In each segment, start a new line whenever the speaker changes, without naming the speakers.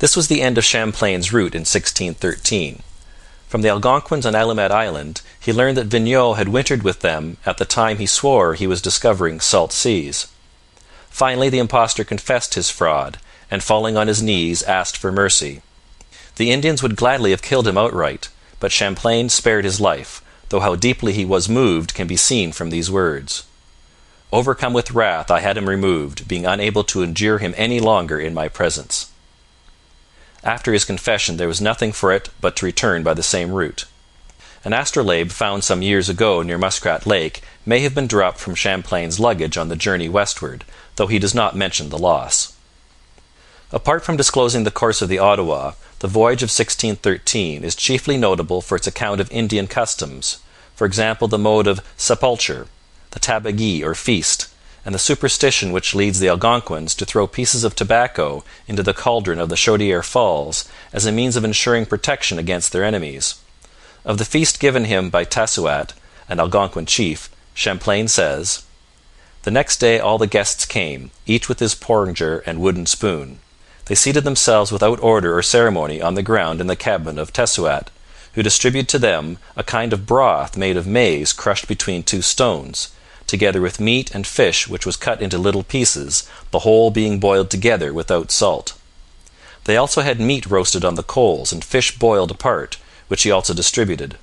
This was the end of Champlain's route in 1613. From the Algonquins on Allumette Island he learned that Vignau had wintered with them at the time he swore he was discovering salt seas. Finally the impostor confessed his fraud, and falling on his knees asked for mercy. The Indians would gladly have killed him outright, but Champlain spared his life, though how deeply he was moved can be seen from these words. Overcome with wrath I had him removed, being unable to endure him any longer in my presence.' After his confession there was nothing for it but to return by the same route. An astrolabe found some years ago near Muskrat Lake may have been dropped from Champlain's luggage on the journey westward, though he does not mention the loss. Apart from disclosing the course of the Ottawa, the voyage of 1613 is chiefly notable for its account of Indian customs, for example the mode of sepulture, the tabagie or feast, and the superstition which leads the Algonquins to throw pieces of tobacco into the cauldron of the Chaudiere Falls as a means of ensuring protection against their enemies. Of the feast given him by Tessouat, an Algonquin chief, Champlain says: The next day all the guests came, each with his porringer and wooden spoon. They seated themselves without order or ceremony on the ground in the cabin of Tessouat, who distributed to them a kind of broth made of maize crushed between two stones, together with meat and fish which was cut into little pieces, the whole being boiled together without salt. They also had meat roasted on the coals and fish boiled apart, which he also distributed.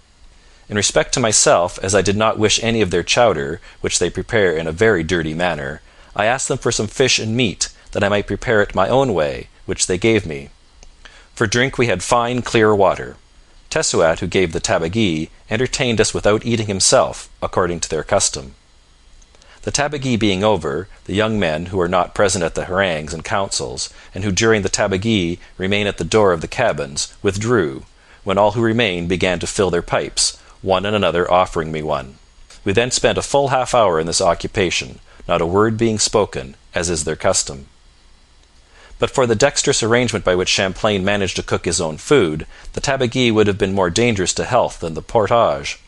In respect to myself, as I did not wish any of their chowder, which they prepare in a very dirty manner, I asked them for some fish and meat, that I might prepare it my own way, which they gave me. For drink we had fine clear water. Tessouat, who gave the tabagie, entertained us without eating himself, according to their custom. The tabagie being over, the young men, who are not present at the harangues and councils, and who during the tabagie remain at the door of the cabins, withdrew, when all who remained began to fill their pipes, one and another offering me one. We then spent a full half hour in this occupation, not a word being spoken, as is their custom. But for the dexterous arrangement by which Champlain managed to cook his own food, the tabagie would have been more dangerous to health than the portage.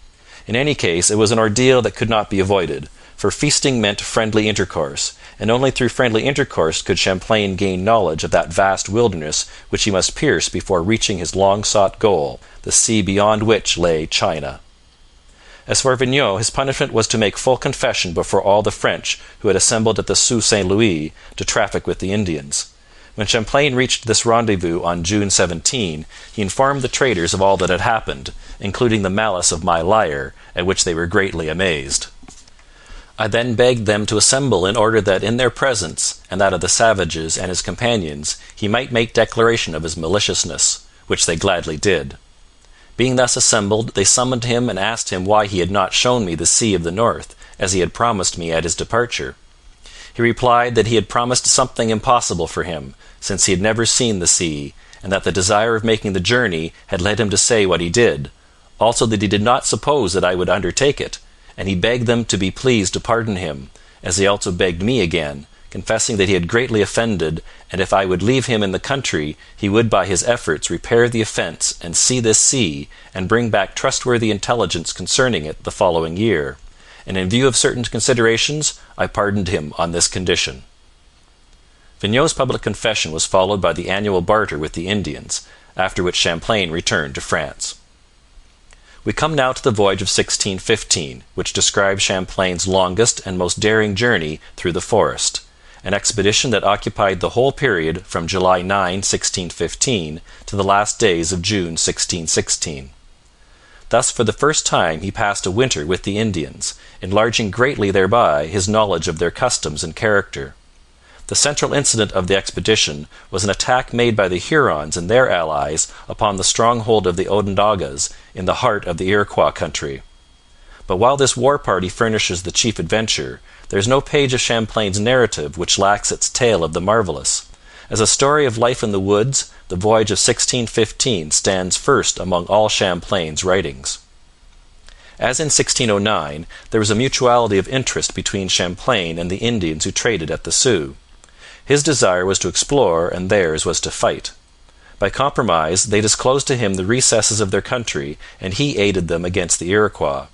In any case, it was an ordeal that could not be avoided, for feasting meant friendly intercourse, and only through friendly intercourse could Champlain gain knowledge of that vast wilderness which he must pierce before reaching his long sought goal, the sea beyond which lay China. As for Vignau, his punishment was to make full confession before all the French who had assembled at the Sault St Louis to traffic with the Indians. When Champlain reached this rendezvous on June 17, he informed the traders of all that had happened, including the malice of my liar, at which they were greatly amazed. I then begged them to assemble in order that in their presence and that of the savages and his companions he might make declaration of his maliciousness, which they gladly did. Being thus assembled, they summoned him and asked him why he had not shown me the Sea of the North, as he had promised me at his departure. He replied that he had promised something impossible for him, since he had never seen the sea, and that the desire of making the journey had led him to say what he did, also that he did not suppose that I would undertake it, and he begged them to be pleased to pardon him, as he also begged me again, confessing that he had greatly offended, and if I would leave him in the country, he would by his efforts repair the offence and see this sea, and bring back trustworthy intelligence concerning it the following year and in view of certain considerations I pardoned him on this condition. Vignau's public confession was followed by the annual barter with the Indians, after which Champlain returned to France. We come now to the voyage of 1615, which describes Champlain's longest and most daring journey through the forest, an expedition that occupied the whole period from July 9, 1615, to the last days of June 1616. Thus for the first time he passed a winter with the Indians, enlarging greatly thereby his knowledge of their customs and character. The central incident of the expedition was an attack made by the Hurons and their allies upon the stronghold of the Onondagas in the heart of the Iroquois country. But while this war party furnishes the chief adventure, there is no page of Champlain's narrative which lacks its tale of the marvellous. As a story of life in the woods, the voyage of 1615 stands first among all Champlain's writings. As in 1609, there was a mutuality of interest between Champlain and the Indians who traded at the Sault. His desire was to explore and theirs was to fight. By compromise they disclosed to him the recesses of their country and he aided them against the Iroquois.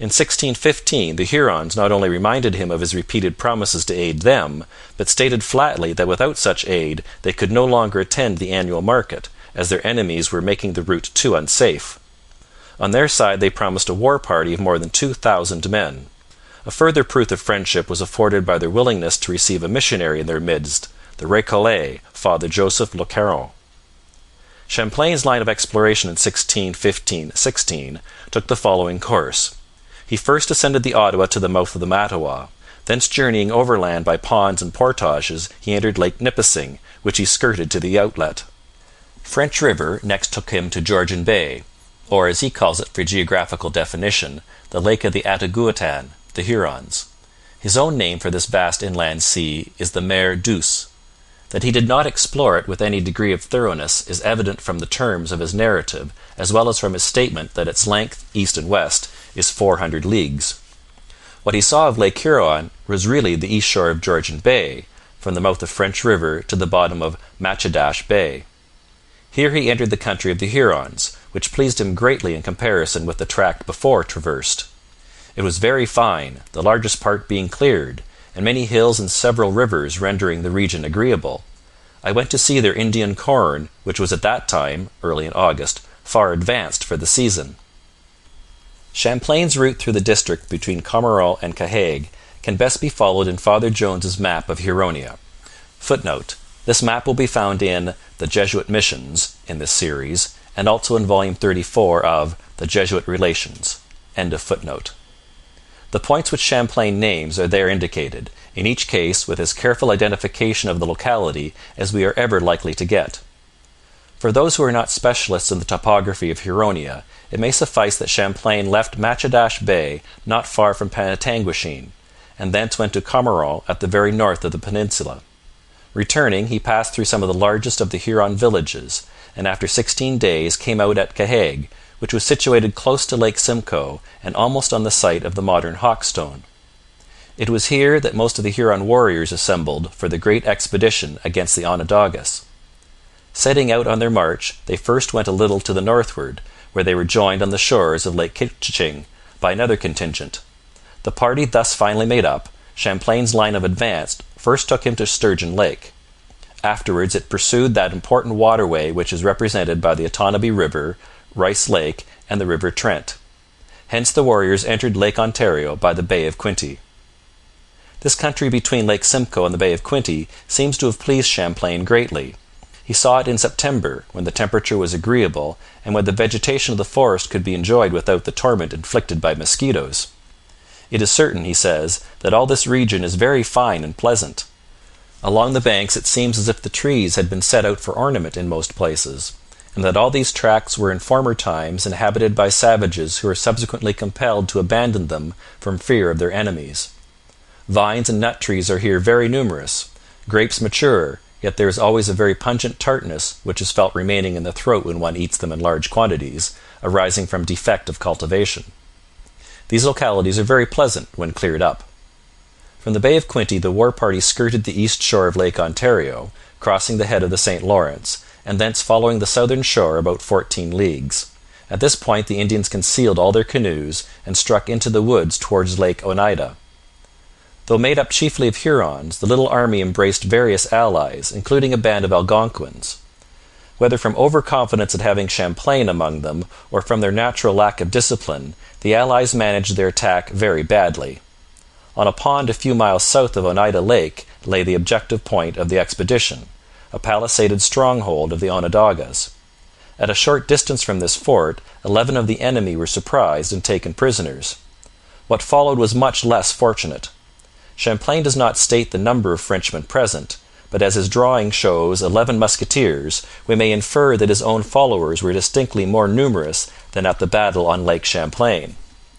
In 1615 the Hurons not only reminded him of his repeated promises to aid them, but stated flatly that without such aid they could no longer attend the annual market, as their enemies were making the route too unsafe. On their side they promised a war party of more than two thousand men. A further proof of friendship was afforded by their willingness to receive a missionary in their midst, the Recollet, Father Joseph Le Caron. Champlain's line of exploration in 1615 16 took the following course. He first ascended the Ottawa to the mouth of the Mattawa. Thence journeying overland by ponds and portages, he entered Lake Nipissing, which he skirted to the outlet. French River next took him to Georgian Bay, or, as he calls it for geographical definition, the Lake of the Attigouautan, the Hurons. His own name for this vast inland sea is the Mer Douce. That he did not explore it with any degree of thoroughness is evident from the terms of his narrative as well as from his statement that its length, east and west, is four hundred leagues. What he saw of Lake Huron was really the east shore of Georgian Bay, from the mouth of French River to the bottom of Matchedash Bay. Here he entered the country of the Hurons, which pleased him greatly in comparison with the tract before traversed. It was very fine, the largest part being cleared, and many hills and several rivers rendering the region agreeable. I went to see their Indian corn, which was at that time (early in August) far advanced for the season. Champlain's route through the district between Carmaron and Cahiague can best be followed in Father Jones's map of Huronia. [Footnote: This map will be found in The Jesuit Missions in this series, and also in volume 34 of The Jesuit Relations.] End of footnote. The points which Champlain names are there indicated, in each case with as careful identification of the locality as we are ever likely to get. For those who are not specialists in the topography of Huronia, it may suffice that Champlain left Matchedash Bay not far from Penetanguishene, and thence went to Carmaron at the very north of the peninsula. Returning, he passed through some of the largest of the Huron villages, and after sixteen days came out at Cahiague, which was situated close to Lake Simcoe and almost on the site of the modern Hawkestone. It was here that most of the Huron warriors assembled for the great expedition against the Onondagas. Setting out on their march, they first went a little to the northward, where they were joined on the shores of Lake Couchiching by another contingent. The party thus finally made up, Champlain's line of advance first took him to Sturgeon Lake. Afterwards it pursued that important waterway which is represented by the Otonabee river Rice Lake, and the river Trent. Hence the warriors entered Lake Ontario by the Bay of Quinte. This country between Lake Simcoe and the Bay of Quinte seems to have pleased Champlain greatly. He saw it in September, when the temperature was agreeable and when the vegetation of the forest could be enjoyed without the torment inflicted by mosquitoes. It is certain, he says, that all this region is very fine and pleasant. Along the banks it seems as if the trees had been set out for ornament in most places and that all these tracts were in former times inhabited by savages who were subsequently compelled to abandon them from fear of their enemies. Vines and nut trees are here very numerous. Grapes mature, yet there is always a very pungent tartness which is felt remaining in the throat when one eats them in large quantities, arising from defect of cultivation. These localities are very pleasant when cleared up. From the Bay of Quinte the war party skirted the east shore of Lake Ontario, crossing the head of the St Lawrence, and thence following the southern shore about fourteen leagues. At this point the Indians concealed all their canoes and struck into the woods towards Lake Oneida. Though made up chiefly of Hurons, the little army embraced various allies, including a band of Algonquins. Whether from overconfidence at having Champlain among them or from their natural lack of discipline, the allies managed their attack very badly. On a pond a few miles south of Oneida Lake lay the objective point of the expedition a palisaded stronghold of the Onondagas. At a short distance from this fort, eleven of the enemy were surprised and taken prisoners. What followed was much less fortunate. Champlain does not state the number of Frenchmen present, but as his drawing shows eleven musketeers, we may infer that his own followers were distinctly more numerous than at the battle on Lake Champlain.